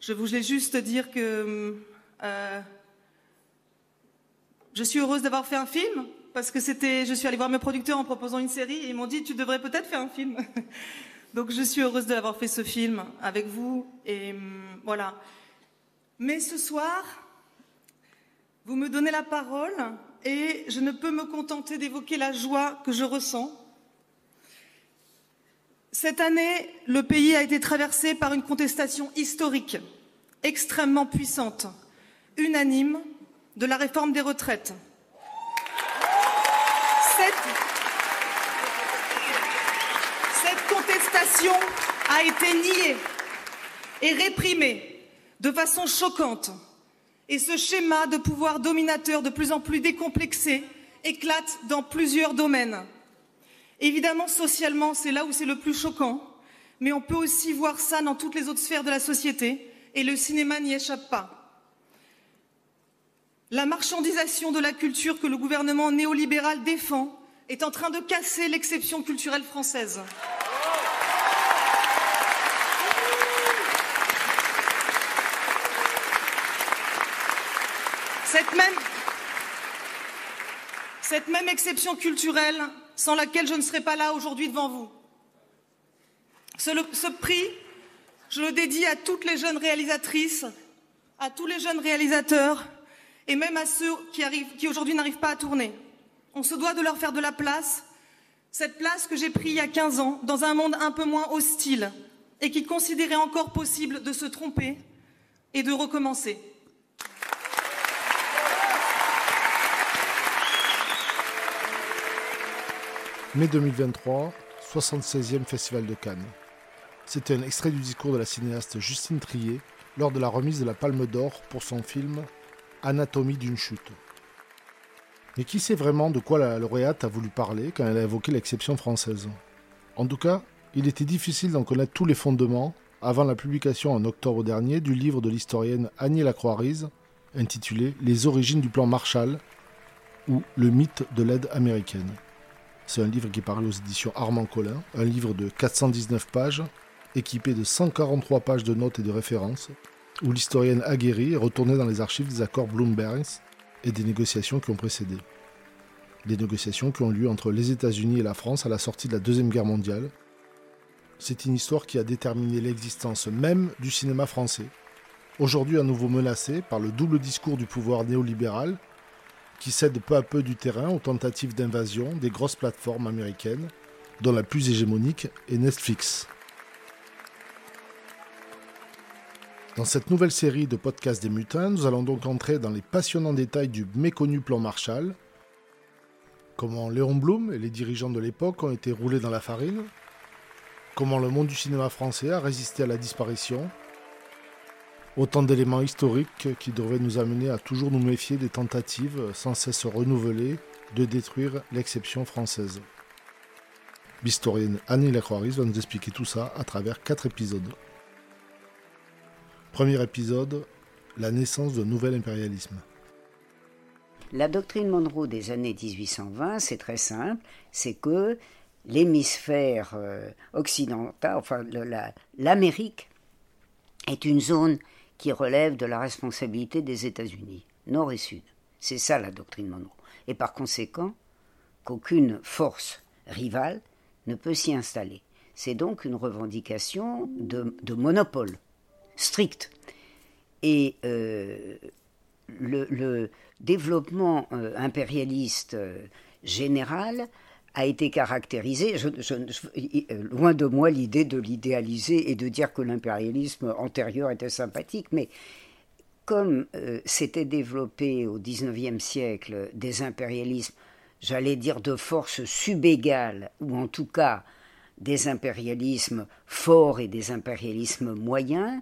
Je voulais juste dire que euh, je suis heureuse d'avoir fait un film parce que c'était, je suis allée voir mes producteurs en proposant une série et ils m'ont dit tu devrais peut-être faire un film. Donc je suis heureuse d'avoir fait ce film avec vous et hum, voilà. Mais ce soir, vous me donnez la parole et je ne peux me contenter d'évoquer la joie que je ressens. Cette année, le pays a été traversé par une contestation historique, extrêmement puissante, unanime, de la réforme des retraites. Cette, contestation a été niée et réprimée de façon choquante. Et ce schéma de pouvoir dominateur de plus en plus décomplexé éclate dans plusieurs domaines. Évidemment, socialement, c'est là où c'est le plus choquant, mais on peut aussi voir ça dans toutes les autres sphères de la société, et le cinéma n'y échappe pas. La marchandisation de la culture que le gouvernement néolibéral défend est en train de casser l'exception culturelle française. Cette même, exception culturelle sans laquelle je ne serais pas là aujourd'hui devant vous. Ce, prix, je le dédie à toutes les jeunes réalisatrices, à tous les jeunes réalisateurs et même à ceux qui, qui aujourd'hui n'arrivent pas à tourner. On se doit de leur faire de la place, cette place que j'ai prise il y a 15 ans, dans un monde un peu moins hostile et qui considérait encore possible de se tromper et de recommencer. Mai 2023, 76e Festival de Cannes. C'était un extrait du discours de la cinéaste Justine Trier lors de la remise de la Palme d'Or pour son film Anatomie d'une chute. Mais qui sait vraiment de quoi la lauréate a voulu parler quand elle a évoqué l'exception française? En tout cas, il était difficile d'en connaître tous les fondements avant la publication en octobre dernier du livre de l'historienne Annie Lacroix-Rise intitulé Les origines du plan Marshall ou Le mythe de l'aide américaine. C'est un livre qui est paru aux éditions Armand Collin, un livre de 419 pages, équipé de 143 pages de notes et de références, où l'historienne aguerrie est retournée dans les archives des accords Bloomberg et des négociations qui ont précédé. Des négociations qui ont lieu entre les États-Unis et la France à la sortie de la Deuxième Guerre mondiale. C'est une histoire qui a déterminé l'existence même du cinéma français, aujourd'hui à nouveau menacé par le double discours du pouvoir néolibéral qui cède peu à peu du terrain aux tentatives d'invasion des grosses plateformes américaines, dont la plus hégémonique est Netflix. Dans cette nouvelle série de podcasts des mutins, nous allons donc entrer dans les passionnants détails du méconnu plan Marshall, comment Léon Blum et les dirigeants de l'époque ont été roulés dans la farine, comment le monde du cinéma français a résisté à la disparition, autant d'éléments historiques qui devraient nous amener à toujours nous méfier des tentatives sans cesse renouvelées de détruire l'exception française. L'historienne Annie lacroix va nous expliquer tout ça à travers quatre épisodes. Premier épisode, la naissance d'un nouvel impérialisme. La doctrine Monroe des années 1820, c'est très simple, c'est que l'hémisphère euh, occidental, enfin l'Amérique, est une zone qui relève de la responsabilité des États-Unis, nord et sud. C'est ça la doctrine Monroe. Et par conséquent, qu'aucune force rivale ne peut s'y installer. C'est donc une revendication de monopole strict. Et euh, le, développement euh, impérialiste euh, général a été caractérisé, loin de moi l'idée de l'idéaliser et de dire que l'impérialisme antérieur était sympathique, mais comme s'était développé au XIXe siècle des impérialismes, j'allais dire de force subégale, ou en tout cas des impérialismes forts et des impérialismes moyens,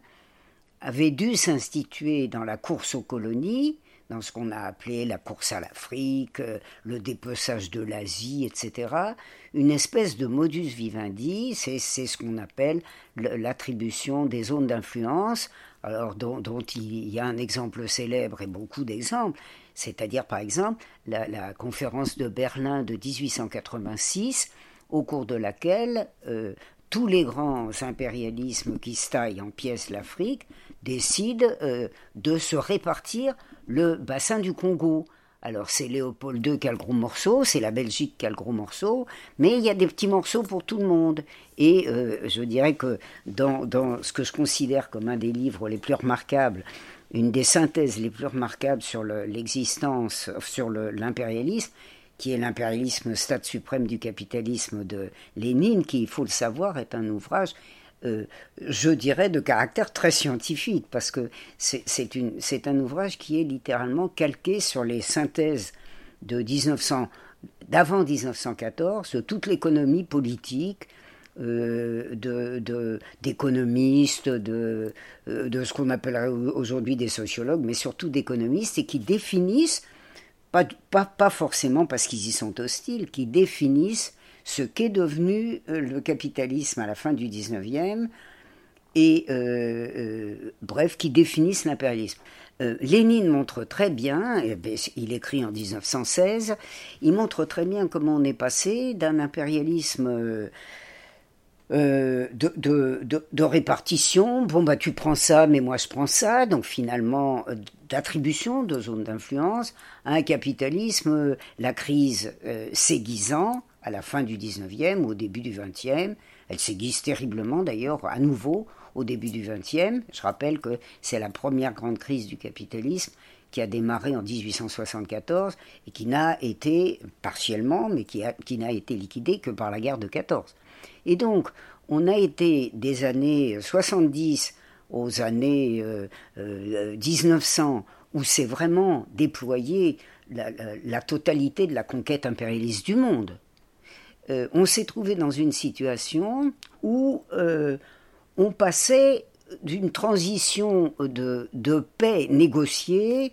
avait dû s'instituer dans la course aux colonies, dans ce qu'on a appelé la course à l'Afrique, euh, le dépeçage de l'Asie, etc., une espèce de modus vivendi, c'est ce qu'on appelle l'attribution des zones d'influence, alors dont, il y a un exemple célèbre et beaucoup d'exemples, c'est-à-dire par exemple la, conférence de Berlin de 1886, au cours de laquelle euh, tous les grands impérialismes qui se taillent en pièces l'Afrique décident euh, de se répartir le bassin du Congo. Alors c'est Léopold II qui a le gros morceau, c'est la Belgique qui a le gros morceau, mais il y a des petits morceaux pour tout le monde. Et euh, je dirais que dans, dans, ce que je considère comme un des livres les plus remarquables, une des synthèses les plus remarquables sur l'existence, sur l'impérialisme, qui est l'impérialisme stade suprême du capitalisme de Lénine, qui, il faut le savoir, est un ouvrage, euh, je dirais, de caractère très scientifique, parce que c'est un ouvrage qui est littéralement calqué sur les synthèses de 1900, d'avant 1914, de toute l'économie politique, euh, d'économistes, de, euh, de, ce qu'on appellerait aujourd'hui des sociologues, mais surtout d'économistes, et qui définissent pas, forcément parce qu'ils y sont hostiles, qui définissent ce qu'est devenu euh, le capitalisme à la fin du 19e et, euh, euh, bref, qui définissent l'impérialisme. Lénine montre très bien, ben, il écrit en 1916, il montre très bien comment on est passé d'un impérialisme de, répartition. Bon, bah, tu prends ça, mais moi je prends ça. Donc finalement, d'attribution de zones d'influence à un capitalisme, la crise s'aiguisant à la fin du 19e ou au début du 20e. Elle s'aiguise terriblement d'ailleurs à nouveau au début du 20e. Je rappelle que c'est la première grande crise du capitalisme qui a démarré en 1874 et qui n'a été partiellement, mais qui, n'a été liquidée que par la guerre de 14. Et donc, on a été des années 70 aux années 1900, euh, euh, où c'est vraiment déployé la, totalité de la conquête impérialiste du monde. Euh, on s'est trouvé dans une situation où on passait d'une transition de, paix négociée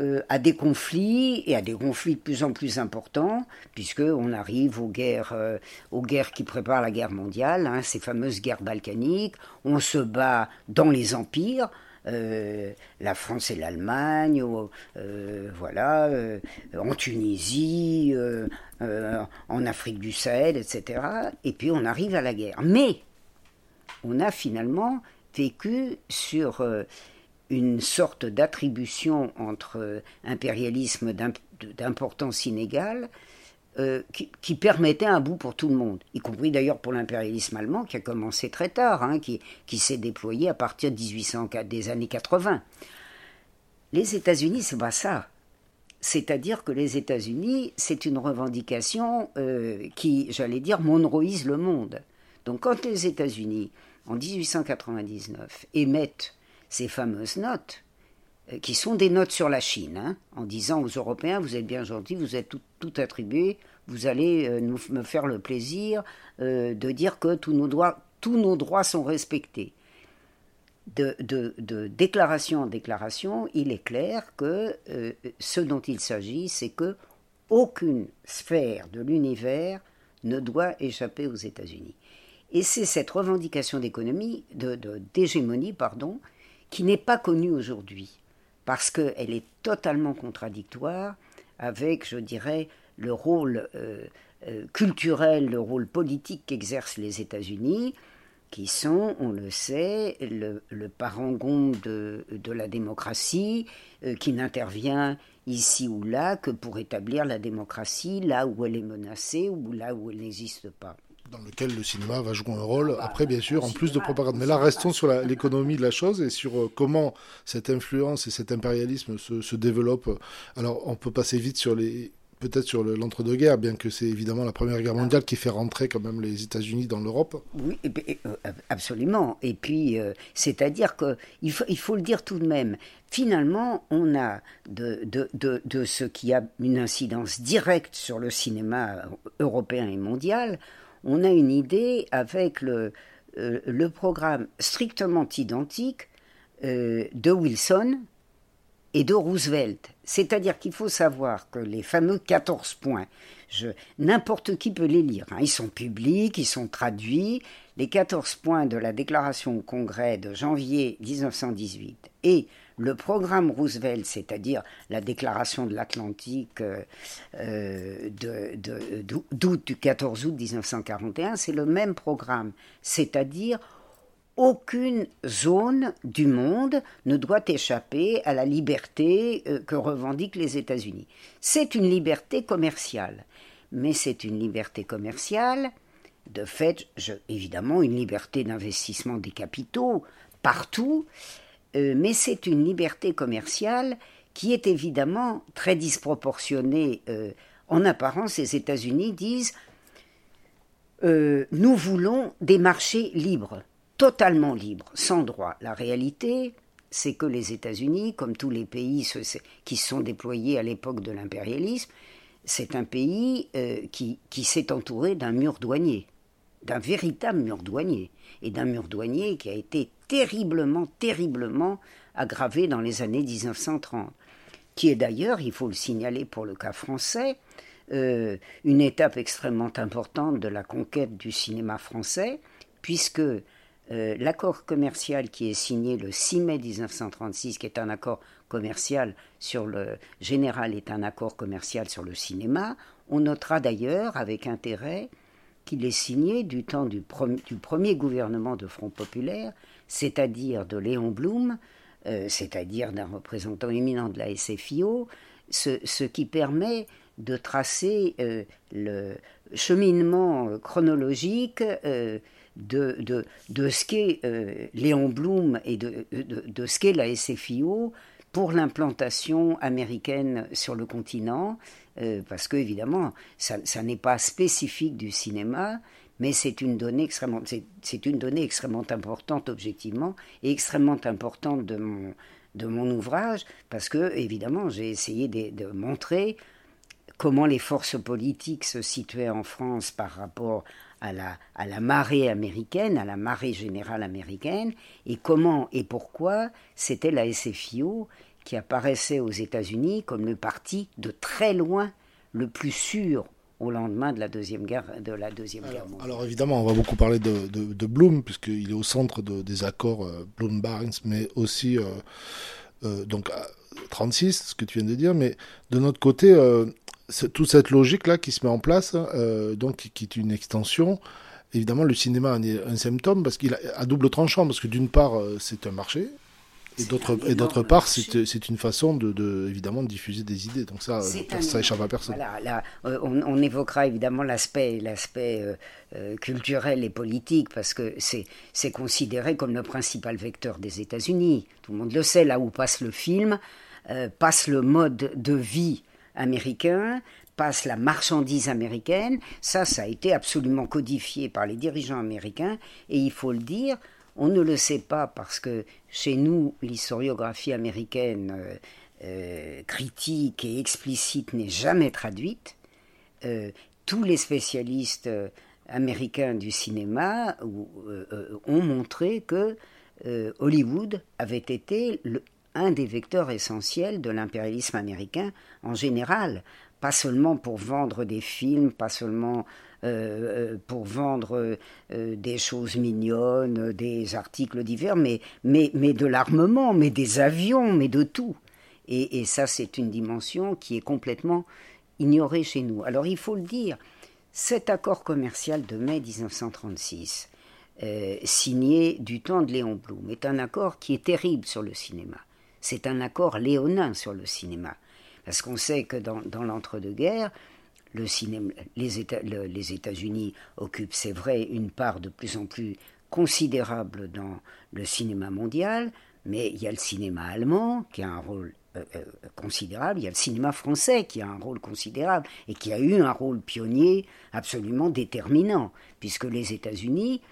euh, à des conflits et à des conflits de plus en plus importants, puisqu'on arrive aux guerres, euh, aux guerres qui préparent la guerre mondiale, hein, ces fameuses guerres balkaniques. On se bat dans les empires. Euh, la France et l'Allemagne, voilà, en Tunisie, en Afrique du Sahel, etc. Et puis on arrive à la guerre. Mais on a finalement vécu sur une sorte d'attribution entre euh, impérialisme d'importance inégale euh, qui, permettait un bout pour tout le monde, y compris d'ailleurs pour l'impérialisme allemand qui a commencé très tard, hein, qui, s'est déployé à partir de 1800, des années 80. Les États-Unis, c'est pas ça. C'est-à-dire que les États-Unis, c'est une revendication euh, qui, j'allais dire, monroïse le monde. Donc quand les États-Unis, en 1899, émettent ces fameuses notes, euh, qui sont des notes sur la Chine, hein, en disant aux Européens, vous êtes bien gentils, vous êtes tout, attribué, vous allez euh, nous, me faire le plaisir de dire que tous nos droits sont respectés. De, déclaration en déclaration, il est clair que ce dont il s'agit, c'est que aucune sphère de l'univers ne doit échapper aux États-Unis. Et c'est cette revendication d'économie, d'hégémonie, pardon, qui n'est pas connue aujourd'hui, parce qu'elle est totalement contradictoire avec, je dirais, le rôle euh, euh, culturel, le rôle politique qu'exercent les États-Unis, qui sont, on le sait, le, parangon de, de, la démocratie, euh, qui n'intervient ici ou là que pour établir la démocratie là où elle est menacée ou là où elle n'existe pas dans lequel le cinéma va jouer un rôle. Après, bien sûr, en plus de propagande. Mais là, restons sur l'économie de la chose et sur euh, comment cette influence et cet impérialisme se, se développent. Alors, on peut passer vite sur les peut-être sur l'entre-deux-guerres, bien que c'est évidemment la Première Guerre mondiale qui fait rentrer quand même les États-Unis dans l'Europe. Oui, euh, absolument. Et puis, euh, c'est-à-dire qu'il faut, il faut le dire tout de même, finalement, on a de, ce qui a une incidence directe sur le cinéma européen et mondial, on a une idée avec le, euh, programme strictement identique euh, de Wilson et de Roosevelt. C'est-à-dire qu'il faut savoir que les fameux 14 points, n'importe qui peut les lire, hein. ils sont publics, ils sont traduits, les 14 points de la déclaration au Congrès de janvier 1918 et le programme Roosevelt, c'est-à-dire la déclaration de l'Atlantique euh, euh, d'août du 14 août 1941, c'est le même programme, c'est-à-dire aucune zone du monde ne doit échapper à la liberté euh, que revendiquent les États-Unis. C'est une liberté commerciale, mais c'est une liberté commerciale, de fait, évidemment, une liberté d'investissement des capitaux partout, euh, mais c'est une liberté commerciale qui est évidemment très disproportionnée. Euh, en apparence, les États-Unis disent nous voulons des marchés libres totalement libre, sans droit. La réalité, c'est que les États-Unis, comme tous les pays qui sont déployés à l'époque de l'impérialisme, c'est un pays euh, qui, qui s'est entouré d'un mur douanier, d'un véritable mur douanier, et d'un mur douanier qui a été terriblement, terriblement aggravé dans les années 1930, qui est d'ailleurs, il faut le signaler pour le cas français, euh, une étape extrêmement importante de la conquête du cinéma français, puisque euh, l'accord commercial qui est signé le 6 mai 1936, qui est un accord commercial sur le général, est un accord commercial sur le cinéma. On notera d'ailleurs avec intérêt qu'il est signé du temps du, premier gouvernement de Front populaire, c'est-à-dire de Léon Blum, euh, c'est-à-dire d'un représentant éminent de la SFIO, ce, qui permet de tracer euh, le cheminement chronologique de, de, ce qu'est euh, Léon Blum et de, de, ce qu'est la SFIO pour l'implantation américaine sur le continent, euh, parce que évidemment, ça, ça n'est pas spécifique du cinéma, mais c'est une donnée extrêmement, c'est, une donnée extrêmement importante objectivement et extrêmement importante de mon, de mon ouvrage, parce que évidemment, j'ai essayé de, de montrer comment les forces politiques se situaient en France par rapport à la, à la marée américaine, à la marée générale américaine, et comment et pourquoi c'était la SFIO qui apparaissait aux États-Unis comme le parti de très loin le plus sûr au lendemain de la deuxième guerre, de la deuxième alors, guerre mondiale. Alors évidemment, on va beaucoup parler de, de, Bloom puisqu'il est au centre des accords euh, Bloom-Barnes, mais aussi euh, euh, donc 36, ce que tu viens de dire. Mais de notre côté, toute cette logique-là qui se met en place, euh, donc qui est une extension, évidemment, le cinéma en est un symptôme parce qu'il a à double tranchant, parce que d'une part, euh, c'est un marché, et d'autre et d'autre part, c'est une façon de, de, évidemment de diffuser des idées. Donc ça, ça échappe à personne. Voilà, là, euh, on, on, évoquera évidemment l'aspect l'aspect culturel et politique parce que c'est c'est considéré comme le principal vecteur des États-Unis. Tout le monde le sait. Là où passe le film, passe le mode de vie américain, passe la marchandise américaine. Ça, ça a été absolument codifié par les dirigeants américains. Et il faut le dire, on ne le sait pas parce que chez nous, l'historiographie américaine euh, euh, critique et explicite n'est jamais traduite. Euh, tous les spécialistes américains du cinéma ont montré que Hollywood avait été un des vecteurs essentiels de l'impérialisme américain en général, pas seulement pour vendre des films, pas seulement pour vendre euh, des choses mignonnes, des articles divers, mais, mais, mais de l'armement, mais des avions, mais de tout. Et, et ça, c'est une dimension qui est complètement ignorée chez nous. Alors il faut le dire, cet accord commercial de mai 1936, signé du temps de Léon Blum, est un accord qui est terrible sur le cinéma. C'est un accord léonin sur le cinéma. Parce qu'on sait que dans, l'entre-deux-guerres, le cinéma, les, États, unis occupent, c'est vrai, une part de plus en plus considérable dans le cinéma mondial, mais il y a le cinéma allemand qui a un rôle euh, euh, considérable, il y a le cinéma français qui a un rôle considérable et qui a eu un rôle pionnier absolument déterminant, puisque les États-Unis,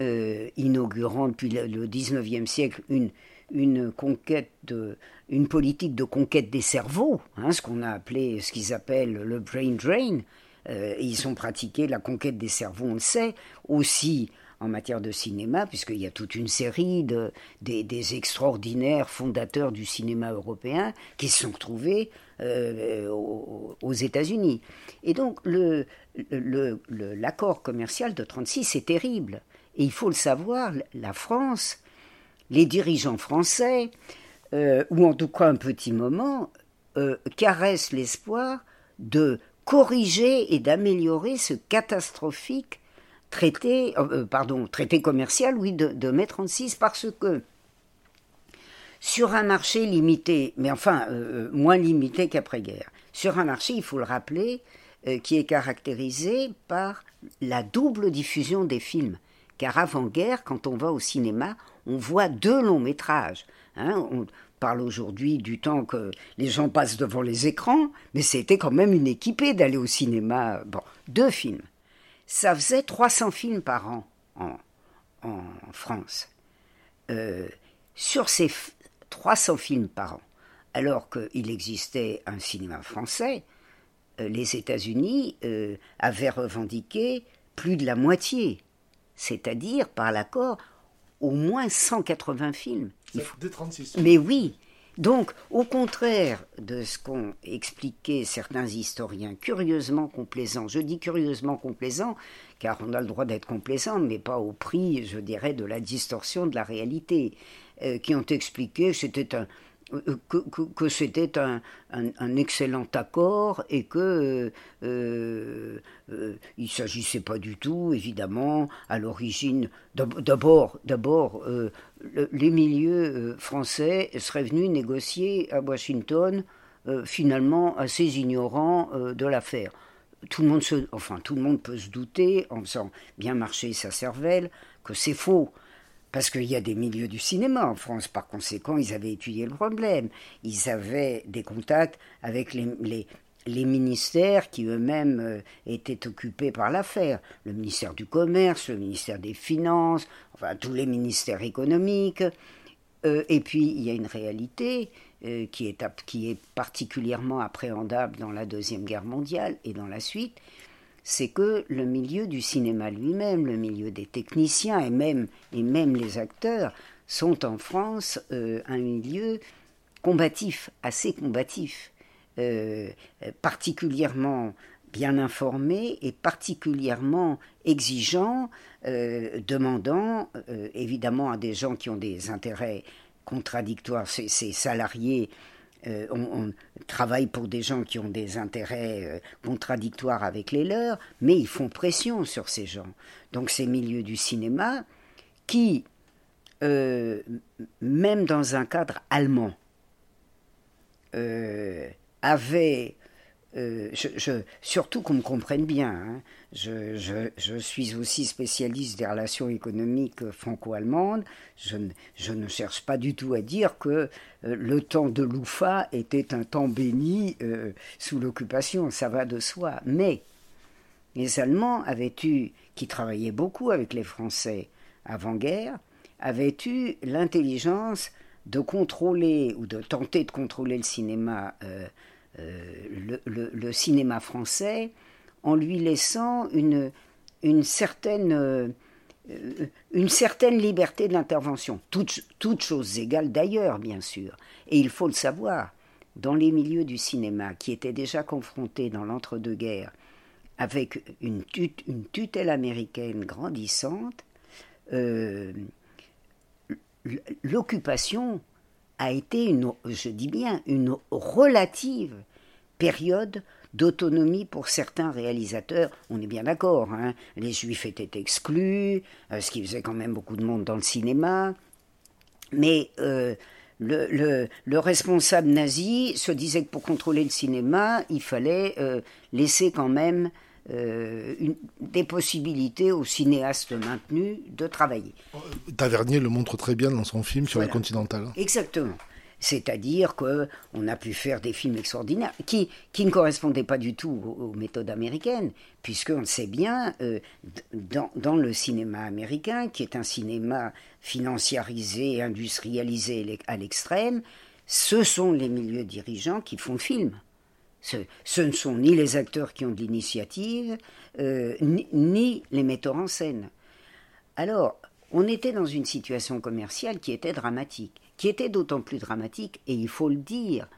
euh, inaugurant depuis le XIXe siècle une, une conquête de, une politique de conquête des cerveaux, hein, ce qu'on a appelé, ce qu'ils appellent le brain drain. Euh, ils ont pratiqué la conquête des cerveaux, on le sait, aussi en matière de cinéma, puisqu'il y a toute une série de, des, extraordinaires fondateurs du cinéma européen qui se sont retrouvés euh, aux, États-Unis. Et donc l'accord le, l'accord commercial de 36 est terrible. Et il faut le savoir, la France, les dirigeants français, euh, ou en tout cas un petit moment, euh, caressent l'espoir de corriger et d'améliorer ce catastrophique traité, euh, commercial, oui, de, de mai 36, parce que sur un marché limité, mais enfin moins limité qu'après-guerre, sur un marché, il faut le rappeler, qui est caractérisé par la double diffusion des films. Car avant-guerre, quand on va au cinéma, on voit deux longs métrages. Hein. on parle aujourd'hui du temps que les gens passent devant les écrans, mais c'était quand même une équipée d'aller au cinéma. Bon, deux films. Ça faisait 300 films par an en, France. Euh, sur ces 300 films par an, alors qu'il existait un cinéma français, euh, les États-Unis euh, avaient revendiqué plus de la moitié, c'est-à-dire par l'accord au moins 180 films. Il faut... 36. Mais oui. Donc, au contraire de ce qu'ont expliqué certains historiens curieusement complaisants, je dis curieusement complaisants, car on a le droit d'être complaisant, mais pas au prix, je dirais, de la distorsion de la réalité, euh, qui ont expliqué que c'était un, euh, que, c'était un, excellent accord et que euh, euh, il s'agissait pas du tout, évidemment, à l'origine. D'abord, d'abord, les milieux français seraient venus négocier à Washington, finalement assez ignorants de l'affaire. Tout le monde se, enfin, tout le monde peut se douter, en faisant bien marcher sa cervelle, que c'est faux parce qu'il y a des milieux du cinéma en France, par conséquent, ils avaient étudié le problème. Ils avaient des contacts avec les, ministères qui eux-mêmes euh, étaient occupés par l'affaire. Le ministère du Commerce, le ministère des Finances, enfin tous les ministères économiques. Euh, et puis, il y a une réalité euh, qui est particulièrement appréhendable dans la Deuxième Guerre mondiale et dans la suite, c'est que le milieu du cinéma lui-même, le milieu des techniciens et même, et même les acteurs sont en France euh, un milieu combatif, assez combatif, euh, particulièrement bien informé et particulièrement exigeant, euh, demandant évidemment à des gens qui ont des intérêts contradictoires, ces salariés euh, on, travaille pour des gens qui ont des intérêts euh, contradictoires avec les leurs, mais ils font pression sur ces gens. Donc ces milieux du cinéma qui, euh, même dans un cadre allemand, avaient euh, je, surtout qu'on me comprenne bien, hein. je, suis aussi spécialiste des relations économiques franco-allemandes. Je, ne cherche pas du tout à dire que euh, le temps de l'UFA était un temps béni euh, sous l'occupation, ça va de soi. Mais les Allemands avaient eu, qui travaillaient beaucoup avec les Français avant-guerre, avaient eu l'intelligence de contrôler ou de tenter de contrôler le cinéma euh, le, cinéma français en lui laissant une, une, certaine, euh, une certaine liberté d'intervention, toutes, choses égales d'ailleurs, bien sûr. Et il faut le savoir, dans les milieux du cinéma qui étaient déjà confrontés dans l'entre-deux-guerres avec une, une, tutelle américaine grandissante, euh, l'occupation a été, une, je dis bien, une relative période d'autonomie pour certains réalisateurs. On est bien d'accord, hein. les juifs étaient exclus, euh, ce qui faisait quand même beaucoup de monde dans le cinéma. Mais euh, le, le, responsable nazi se disait que pour contrôler le cinéma, il fallait euh, laisser quand même une, des possibilités aux cinéastes maintenus de travailler. Tavernier le montre très bien dans son film sur la Continentale. Exactement. C'est-à-dire qu'on a pu faire des films extraordinaires qui, qui ne correspondaient pas du tout aux, méthodes américaines, puisqu'on le sait bien, euh, dans, dans, le cinéma américain, qui est un cinéma financiarisé, industrialisé à l'extrême, ce sont les milieux dirigeants qui font le film. Ce, ne sont ni les acteurs qui ont de l'initiative, euh, ni, ni les metteurs en scène. Alors, on était dans une situation commerciale qui était dramatique qui était d'autant plus dramatique, et il faut le dire,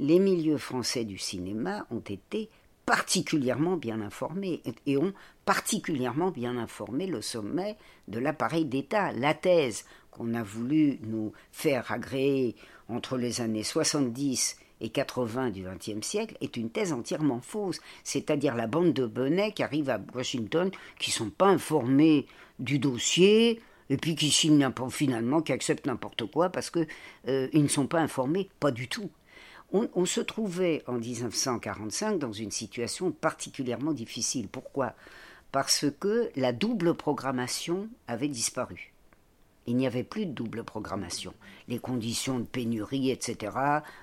les milieux français du cinéma ont été particulièrement bien informé et ont particulièrement bien informé le sommet de l'appareil d'État. La thèse qu'on a voulu nous faire agréer entre les années 70 et 80 du XXe siècle est une thèse entièrement fausse, c'est-à-dire la bande de bonnets qui arrivent à Washington, qui ne sont pas informés du dossier, et puis qui signent finalement, qui acceptent n'importe quoi parce qu'ils euh, ne sont pas informés, pas du tout. On, se trouvait en 1945 dans une situation particulièrement difficile. Pourquoi? Parce que la double programmation avait disparu. Il n'y avait plus de double programmation. Les conditions de pénurie, etc.,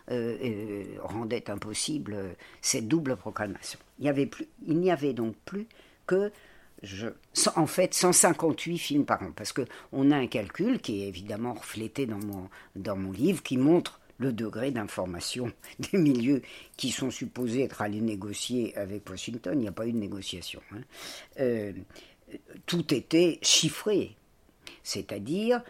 euh, euh, rendaient impossible cette double programmation. Il n'y avait, donc plus que en fait 158 films par an, parce qu'on a un calcul qui est évidemment reflété dans mon, dans mon livre, qui montre le degré d'information des milieux qui sont supposés être allés négocier avec Washington. Il n'y a pas eu de négociation. Hein. Euh, tout était chiffré, c'est-à-dire,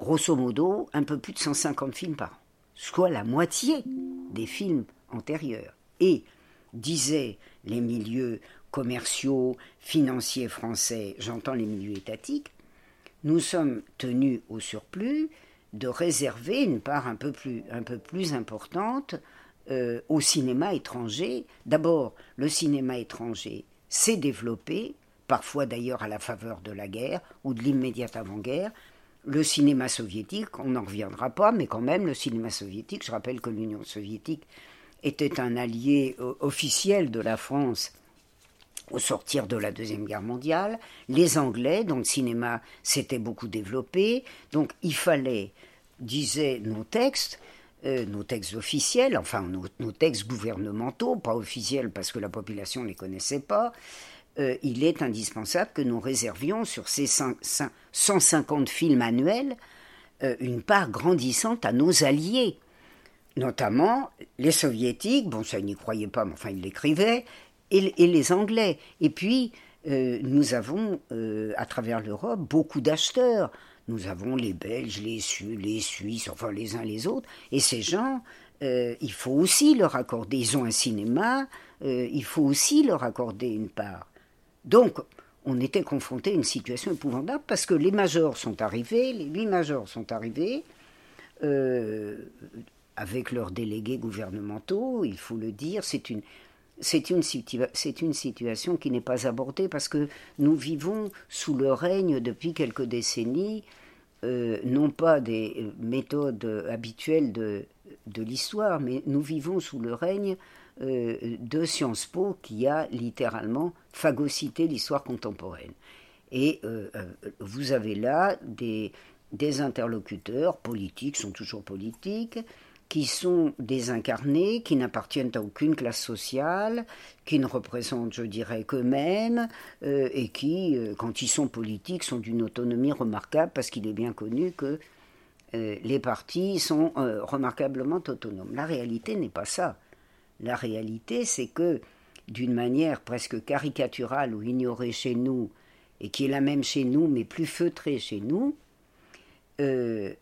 grosso modo, un peu plus de 150 films par an, soit la moitié des films antérieurs. Et, disaient les milieux commerciaux, financiers français, j'entends les milieux étatiques, nous sommes tenus au surplus de réserver une part un peu plus, importante euh, au cinéma étranger. D'abord, le cinéma étranger s'est développé, parfois d'ailleurs à la faveur de la guerre ou de l'immédiate avant-guerre. Le cinéma soviétique, on n'en reviendra pas, mais quand même, le cinéma soviétique, je rappelle que l'Union soviétique était un allié euh, officiel de la France au sortir de la Deuxième Guerre mondiale, les Anglais, dont le cinéma s'était beaucoup développé, donc il fallait, disaient nos textes, euh, nos textes officiels, enfin nos, textes gouvernementaux, pas officiels parce que la population ne les connaissait pas, euh, il est indispensable que nous réservions sur ces 150 films annuels euh, une part grandissante à nos alliés, notamment les soviétiques, bon ça ils n'y croyaient pas, mais enfin ils l'écrivaient, et, les Anglais. Et puis, euh, nous avons, à travers l'Europe, beaucoup d'acheteurs. Nous avons les Belges, les, Suisses, enfin les uns les autres. Et ces gens, il faut aussi leur accorder, ils ont un cinéma, il faut aussi leur accorder une part. Donc, on était confronté à une situation épouvantable parce que les majors sont arrivés, les huit majors sont arrivés, avec leurs délégués gouvernementaux, il faut le dire, c'est une, situation qui n'est pas abordée parce que nous vivons sous le règne depuis quelques décennies, euh, non pas des méthodes habituelles de, l'histoire, mais nous vivons sous le règne euh, de Sciences Po qui a littéralement phagocyté l'histoire contemporaine. Et euh, vous avez là des, des interlocuteurs politiques, sont toujours politiques, qui sont désincarnés, qui n'appartiennent à aucune classe sociale, qui ne représentent, je dirais, qu'eux-mêmes, euh, et qui, euh, quand ils sont politiques, sont d'une autonomie remarquable, parce qu'il est bien connu que euh, les partis sont remarquablement autonomes. La réalité n'est pas ça. La réalité, c'est que, d'une manière presque caricaturale ou ignorée chez nous, et qui est la même chez nous, mais plus feutrée chez nous, le,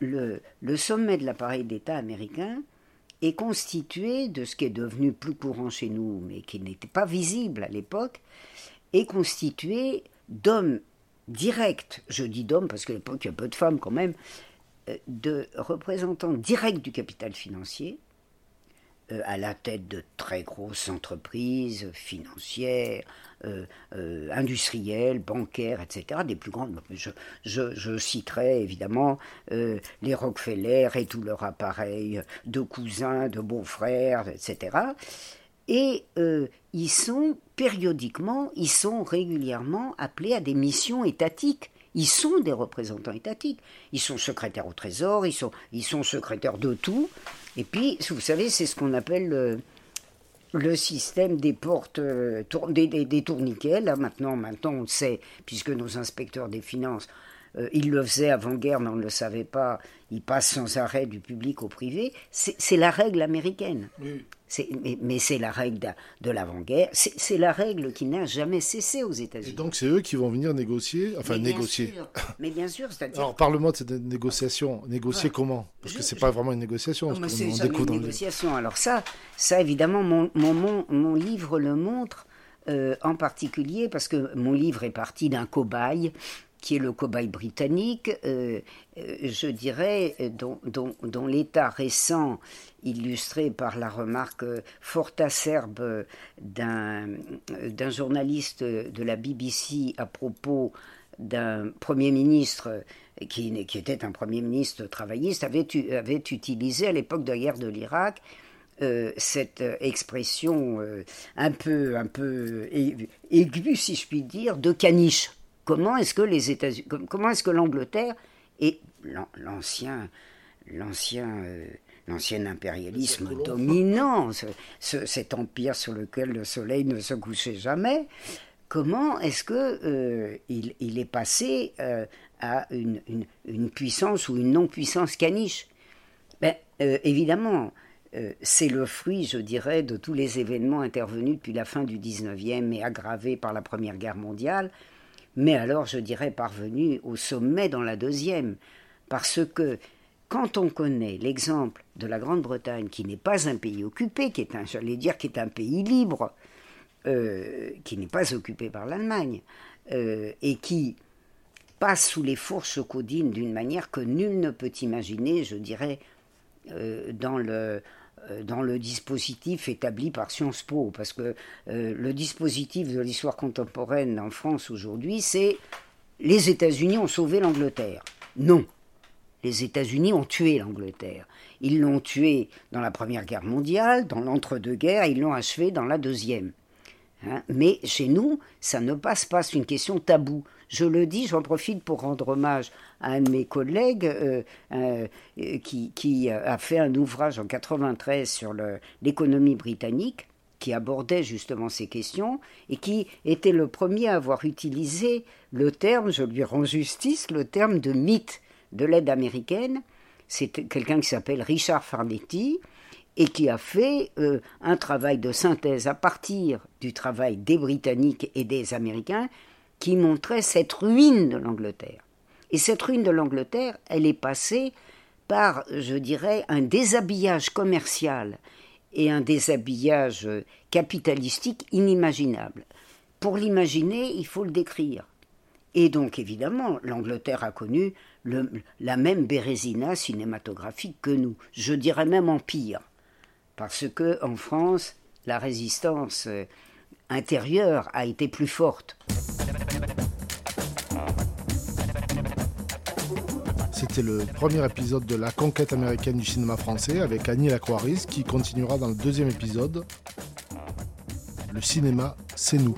le, sommet de l'appareil d'État américain est constitué de ce qui est devenu plus courant chez nous, mais qui n'était pas visible à l'époque, est constitué d'hommes directs, je dis d'hommes parce qu'à l'époque il y a peu de femmes quand même, euh, de représentants directs du capital financier, euh, à la tête de très grosses entreprises financières, euh, euh, industrielles, bancaires, etc., des plus grandes. Je, je, citerai évidemment les Rockefeller et tout leur appareil de cousins, de beaux-frères, etc. Et ils sont périodiquement, ils sont régulièrement appelés à des missions étatiques. Ils sont des représentants étatiques. Ils sont secrétaires au Trésor, ils sont, ils sont secrétaires de tout. Et puis, vous savez, c'est ce qu'on appelle le, système des portes, euh, des, des, tourniquets. Là, maintenant, maintenant, on le sait, puisque nos inspecteurs des finances euh, il le faisait avant-guerre, mais on ne le savait pas. Il passe sans arrêt du public au privé. C'est la règle américaine. Mais, c'est la règle de, l'avant-guerre. C'est la règle qui n'a jamais cessé aux États-Unis. Et donc c'est eux qui vont venir négocier, enfin négocier. mais bien sûr, c'est-à-dire. Alors parle-moi de cette négociation. Négocier comment? Parce que c'est pas vraiment une négociation. C'est une négociation. Alors ça, ça évidemment, mon, mon, mon livre le montre. Euh, en particulier parce que mon livre est parti d'un cobaye qui est le cobaye britannique, euh, euh, je dirais, dont, dont, l'état récent, illustré par la remarque fort acerbe d'un journaliste de la BBC à propos d'un Premier ministre qui, était un Premier ministre travailliste, avait, utilisé à l'époque de la guerre de l'Irak euh, cette expression euh, un peu, un peu aiguë, si je puis dire, de caniche. Comment est-ce que les États-Unis, comment est-ce que l'Angleterre et l'ancien, l'ancien, euh, l'ancien impérialisme dominant, cet empire sur lequel le soleil ne se couchait jamais, comment est-ce que il, est passé à une, une, puissance ou une non-puissance caniche? Ben, Évidemment, euh, c'est le fruit, je dirais, de tous les événements intervenus depuis la fin du XIXe et aggravés par la Première Guerre mondiale, mais alors, je dirais, parvenu au sommet dans la Deuxième, parce que quand on connaît l'exemple de la Grande-Bretagne, qui n'est pas un pays occupé, qui est un, j'allais dire, qui est un pays libre, euh, qui n'est pas occupé par l'Allemagne, euh, et qui passe sous les fourches codines d'une manière que nul ne peut imaginer, je dirais, dans le, euh, dans le dispositif établi par Sciences Po, parce que euh, le dispositif de l'histoire contemporaine en France aujourd'hui, c'est les États-Unis ont sauvé l'Angleterre. Non, les États-Unis ont tué l'Angleterre. Ils l'ont tué dans la Première Guerre mondiale, dans l'entre-deux-guerres, ils l'ont achevé dans la Deuxième. Hein. Mais chez nous, ça ne passe pas, c'est une question taboue. Je le dis, j'en profite pour rendre hommage à un de mes collègues euh, euh, qui, a fait un ouvrage en 93 sur l'économie britannique qui abordait justement ces questions et qui était le premier à avoir utilisé le terme, je lui rends justice, le terme de mythe de l'aide américaine. C'est quelqu'un qui s'appelle Richard Farnetti et qui a fait euh, un travail de synthèse à partir du travail des Britanniques et des Américains qui montrait cette ruine de l'Angleterre. Et cette ruine de l'Angleterre, elle est passée par, je dirais, un déshabillage commercial et un déshabillage capitalistique inimaginable. Pour l'imaginer, il faut le décrire. Et donc, évidemment, l'Angleterre a connu la même bérésina cinématographique que nous. Je dirais même en pire. Parce que, en France, la résistance intérieure a été plus forte. C'était le premier épisode de la conquête américaine du cinéma français avec Annie Lacroix qui continuera dans le deuxième épisode. Le cinéma, c'est nous.